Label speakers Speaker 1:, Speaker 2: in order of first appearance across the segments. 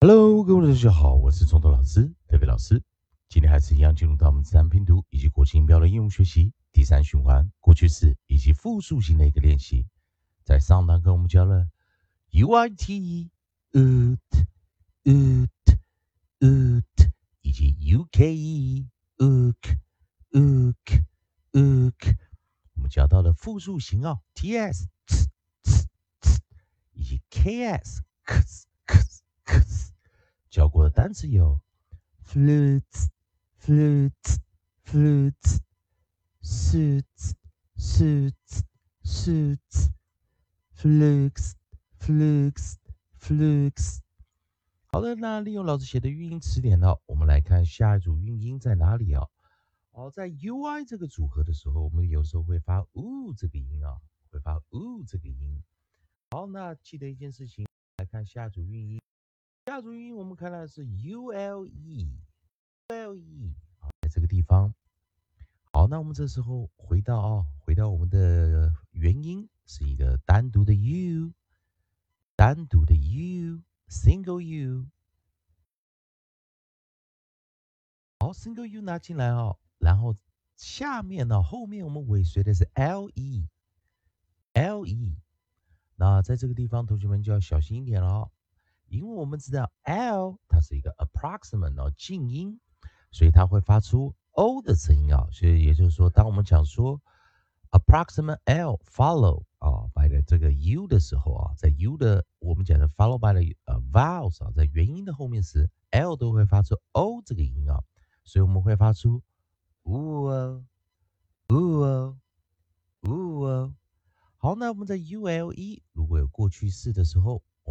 Speaker 1: Hello，各位同学好，我是中头老师德伟老师。今天还是一样进入到我们自然拼读以及国际音标的应用学习第三循环，过去式以及复数型的一个练习。在上堂课我们教了 u i t ut ut ut 以及 u k e uk uk uk，我们教到了复数型啊 t s t t t 以及 k s k s k s k s。教过的单词有 flutes flutes flutes suits suits suits flukes flukes flukes。好的，那利用老师写的语音词典呢，我们来看下一组韵音在哪里啊？哦，在 u i 这个组合的时候，我们有时候会发 u 这个音啊，会发 u 这个音。好，那记得一件事情，来看下一组韵音。下组音我们看到是 u l e，u l e 好，在这个地方。好，那我们这时候回到啊，回到我们的元音，是一个单独的 u，单独的 u，single u。好，single u 拿进来哦，然后下面呢，后面我们尾随的是 l e，l e。那在这个地方，同学们就要小心一点了哦。因为我们知道 l 它是一个 approximate 哦静音，所以它会发出 o 的声音啊。所以也就是说，当我们讲说 approximate l follow 啊 by 的这个 u 的时候啊，在 u 的我们讲的 follow by 的呃 vowels 啊，在元音的后面时 l 都会发出 o 这个音啊。所以我们会发出 oo oo oo。好，那我们在 u l e 如果有过去式的时候。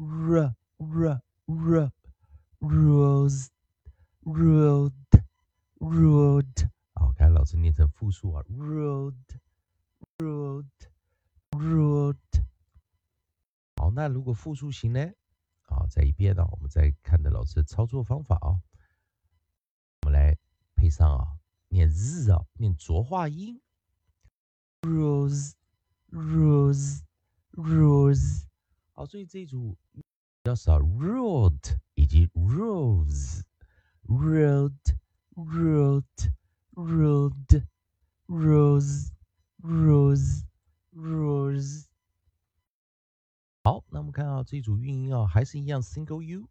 Speaker 1: r r r rose road road. 好，看老师念成复数啊，road road road. 好，那如果复数型呢？好，在一边呢，我们再看着老师的操作方法啊，我们来配上啊，念日啊，念浊化音，rose rose rose 好，所以这一组比较少，road 以及 rose，road，road，road，rose，rose。好，那我们看到这一组韵音啊，还是一样 single u，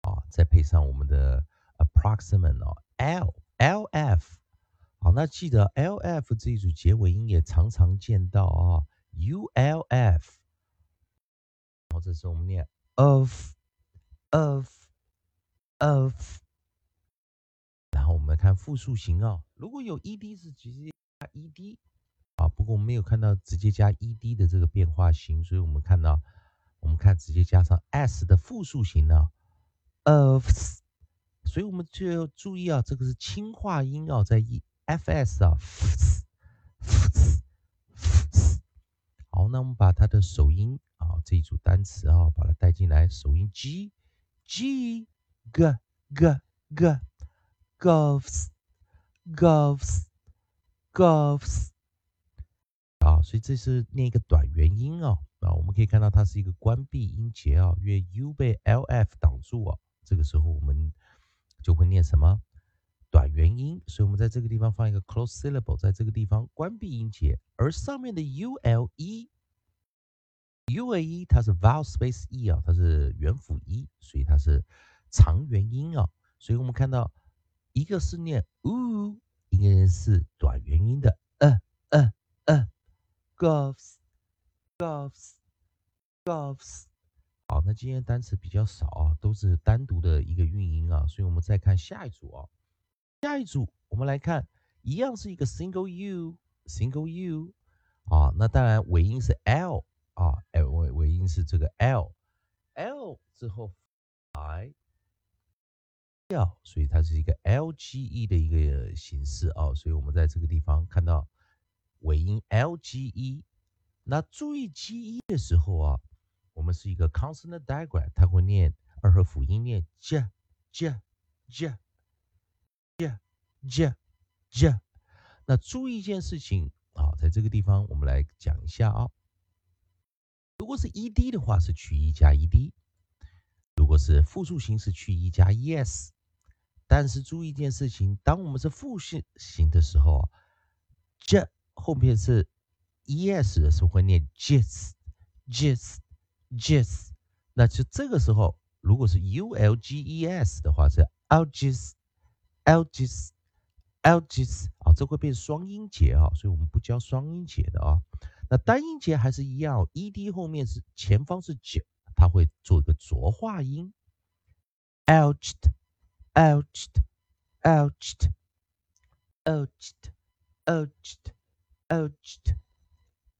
Speaker 1: 啊，再配上我们的 approximate 哦，l，l，f。好，那记得 l，f 这一组结尾音也常常见到啊，ulf，u，l，f。这时候我们念 of of of，然后我们看复数型啊，如果有 ed 是直接加 ed 啊，不过我们没有看到直接加 ed 的这个变化型，所以我们看到我们看直接加上 s 的复数型呢 of，所以我们就要注意啊，这个是轻化音啊，在 e f s 啊，好，那我们把它的首音。这一组单词啊，把它带进来。首音 g g g g g golfs golfs golfs 啊，所以这是念一个短元音啊啊，我们可以看到它是一个关闭音节啊，因为 u 被 lf 挡住啊，这个时候我们就会念什么短元音，所以我们在这个地方放一个 close syllable，在这个地方关闭音节，而上面的 U L E UAE，它是 vowel space e 啊，它是元辅一，所以它是长元音啊。所以我们看到一个是念 u，一个是短元音的呃呃呃 g o l f s g o l f s g o l f s 好，那今天单词比较少啊，都是单独的一个韵音啊。所以我们再看下一组啊，下一组我们来看，一样是一个 single u，single u 啊，那当然尾音是 l。是这个 l，l 之后 I 要，所以它是一个 LGE 的一个形式啊，所以我们在这个地方看到尾音 LGE。那注意 GE 的时候啊，我们是一个 consonant diagram，它会念二合辅音念 j j j j j j。那注意一件事情啊，在这个地方我们来讲一下啊，是 ED 的话是去 E 加 ED，如果是复数形是去 E 加 ES。但是注意一件事情，当我们是复数形的时候，这后面是 es 的时候会念 jis，jis，jis。那就这个时候，如果是 ulges 的话是 algis，algis，algis 啊，这会变双音节啊，所以我们不教双音节的啊。那单音节还是一样，ed 后面是前方是九，它会做一个浊化音，alged。ouched, ouched, ouched, ouched, ouched,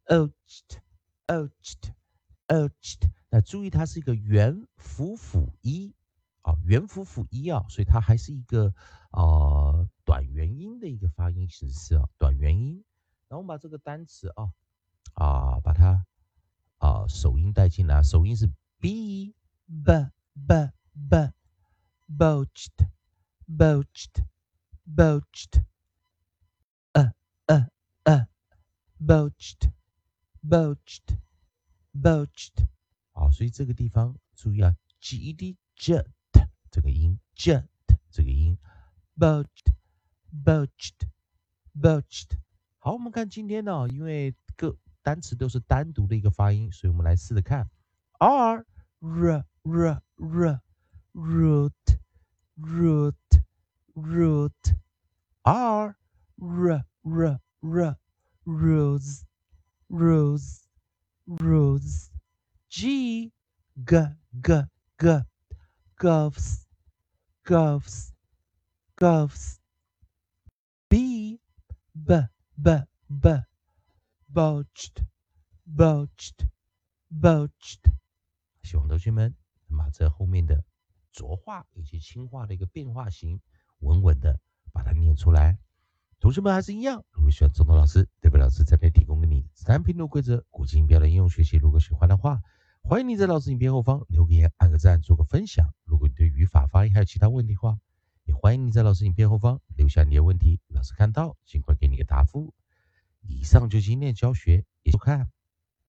Speaker 1: ouched, ouched, ouched。那注意，它是一个元辅辅一啊，元辅辅一啊，所以它还是一个啊短元音的一个发音形式啊，短元音。然后我们把这个单词啊啊把它啊首音带进来，首音是 b b b b。boached boached boached Uh, uh, uh. boached boached boached 好，所以这个地方注意啊，g e d jet 这个音，jet 这个音 boached boached boached。好，我们看今天呢，因为各单词都是单独的一个发音，所以我们来试着看，r r r r root root root r r r r rose rose rose g g g g gloves gloves gloves b b b b bouched bouched bouched 希望同学们能把这后面的浊化以及轻化的一个变化型，稳稳的把它念出来。同学们还是一样，如果喜欢中东老师，代表老师这边提供给你三拼读规则、国际音标的应用学习。如果喜欢的话，欢迎你在老师影片后方留个言、按个赞、做个分享。如果你对语法、发音还有其他问题的话，也欢迎你在老师影片后方留下你的问题，老师看到尽快给你个答复。以上就今天教学，也就看。